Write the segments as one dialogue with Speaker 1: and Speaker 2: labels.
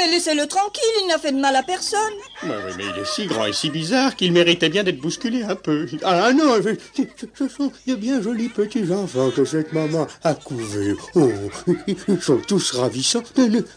Speaker 1: Mais laissez-le tranquille, il n'a fait de mal à personne.
Speaker 2: Mais, oui, mais il est si grand et si bizarre qu'il méritait bien d'être bousculé un peu. Ah non, je- ce sont de bien jolis petits enfants que cette maman a couvés. Oh, ils sont tous ravissants.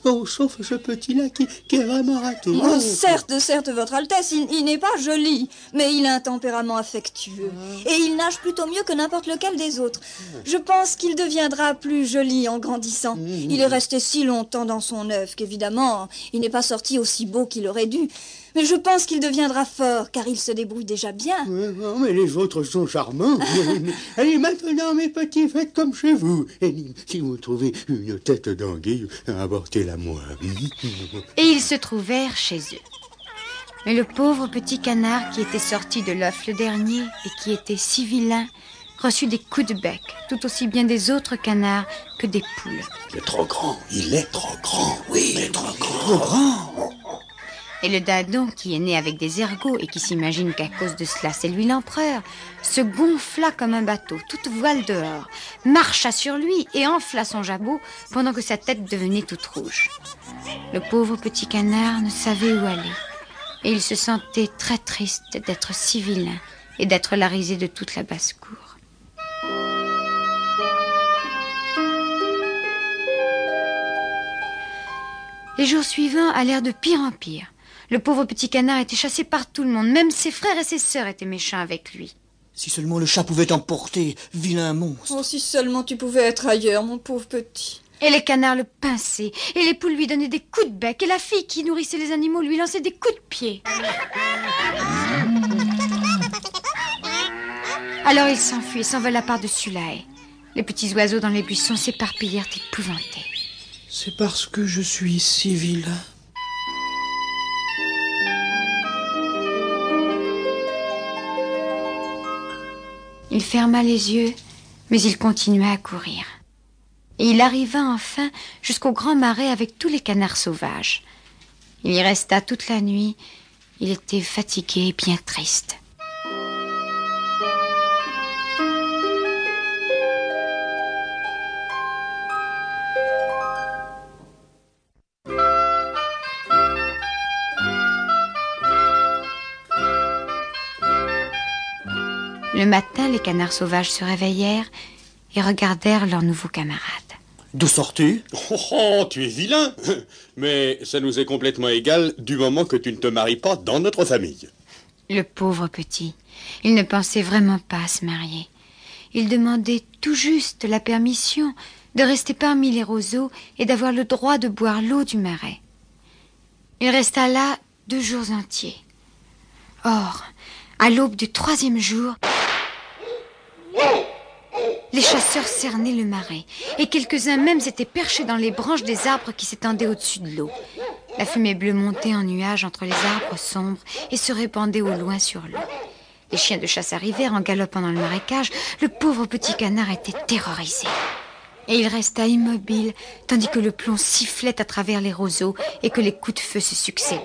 Speaker 2: Oh, sauf ce petit-là qui, qui est vraiment raté.
Speaker 1: Oh, certes, certes, Votre Altesse, il, il n'est pas joli, mais il a un tempérament affectueux. Et il nage plutôt mieux que n'importe lequel des autres. Je pense qu'il deviendra plus joli en grandissant. Il est resté si longtemps dans son œuf qu'évidemment, il n'est pas sorti aussi beau qu'il aurait dû. Mais je pense qu'il deviendra fort, car il se débrouille déjà bien.
Speaker 2: Ouais, mais les autres sont charmants. Allez, maintenant, mes petits, faites comme chez vous. Et si vous trouvez une tête d'anguille, apportez-la moi.
Speaker 3: Et ils se trouvèrent chez eux. Mais le pauvre petit canard qui était sorti de l'œuf le dernier et qui était si vilain reçut des coups de bec, tout aussi bien des autres canards que des poules.
Speaker 2: Il est trop grand. Il est trop grand. Oui, il est trop grand.
Speaker 3: Et le dindon, qui est né avec des ergots et qui s'imagine qu'à cause de cela c'est lui l'empereur, se gonfla comme un bateau, toute voile dehors, marcha sur lui et enfla son jabot pendant que sa tête devenait toute rouge. Le pauvre petit canard ne savait où aller et il se sentait très triste d'être si vilain et d'être la risée de toute la basse-cour. Les jours suivants allèrent de pire en pire. Le pauvre petit canard était chassé par tout le monde. Même ses frères et ses sœurs étaient méchants avec lui.
Speaker 4: Si seulement le chat pouvait t'emporter, vilain monstre.
Speaker 1: Oh, si seulement tu pouvais être ailleurs, mon pauvre petit.
Speaker 3: Et les canards le pinçaient, et les poules lui donnaient des coups de bec, et la fille qui nourrissait les animaux lui lançait des coups de pied. Alors il s'enfuit et s'envola par-dessus la haie. Les petits oiseaux dans les buissons s'éparpillèrent épouvantés.
Speaker 4: C'est parce que je suis si.
Speaker 3: Il ferma les yeux, mais il continua à courir. Et il arriva enfin jusqu'au grand marais avec tous les canards sauvages. Il y resta toute la nuit. Il était fatigué et bien triste. Le matin, les canards sauvages se réveillèrent et regardèrent leurs nouveaux camarades.
Speaker 4: D'où sors-tu?
Speaker 2: Oh, oh, tu es vilain. Mais ça nous est complètement égal du moment que tu ne te maries pas dans notre famille.
Speaker 3: Le pauvre petit, il ne pensait vraiment pas à se marier. Il demandait tout juste la permission de rester parmi les roseaux et d'avoir le droit de boire l'eau du marais. Il resta là deux jours entiers. Or, à l'aube du troisième jour, les chasseurs cernaient le marais, et quelques-uns même s'étaient perchés dans les branches des arbres qui s'étendaient au-dessus de l'eau. La fumée bleue montait en nuages entre les arbres sombres et se répandait au loin sur l'eau. Les chiens de chasse arrivèrent en galopant dans le marécage. Le pauvre petit canard était terrorisé. Et il resta immobile, tandis que le plomb sifflait à travers les roseaux et que les coups de feu se succédaient.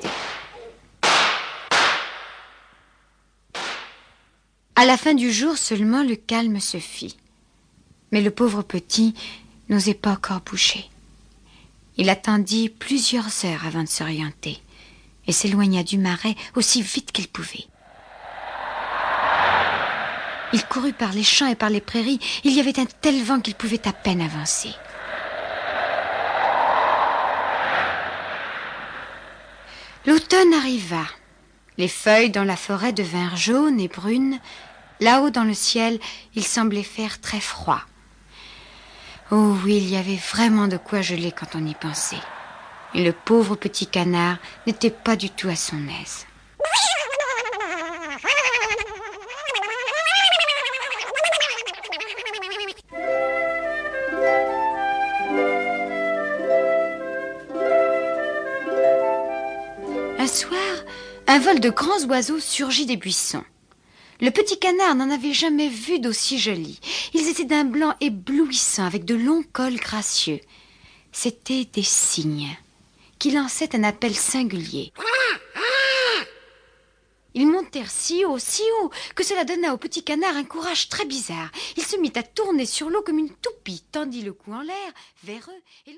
Speaker 3: À la fin du jour seulement, le calme se fit. Mais le pauvre petit n'osait pas encore bouger. Il attendit plusieurs heures avant de s'orienter et s'éloigna du marais aussi vite qu'il pouvait. Il courut par les champs et par les prairies. Il y avait un tel vent qu'il pouvait à peine avancer. L'automne arriva. Les feuilles dans la forêt devinrent jaunes et brunes. Là-haut dans le ciel, il semblait faire très froid. Oh oui, il y avait vraiment de quoi geler quand on y pensait. Et le pauvre petit canard n'était pas du tout à son aise. Un soir, un vol de grands oiseaux surgit des buissons. Le petit canard n'en avait jamais vu d'aussi jolis. Ils étaient d'un blanc éblouissant avec de longs cols gracieux. C'étaient des cygnes qui lançaient un appel singulier. Ils montèrent si haut, si haut, que cela donna au petit canard un courage très bizarre. Il se mit à tourner sur l'eau comme une toupie, tendit le cou en l'air vers eux et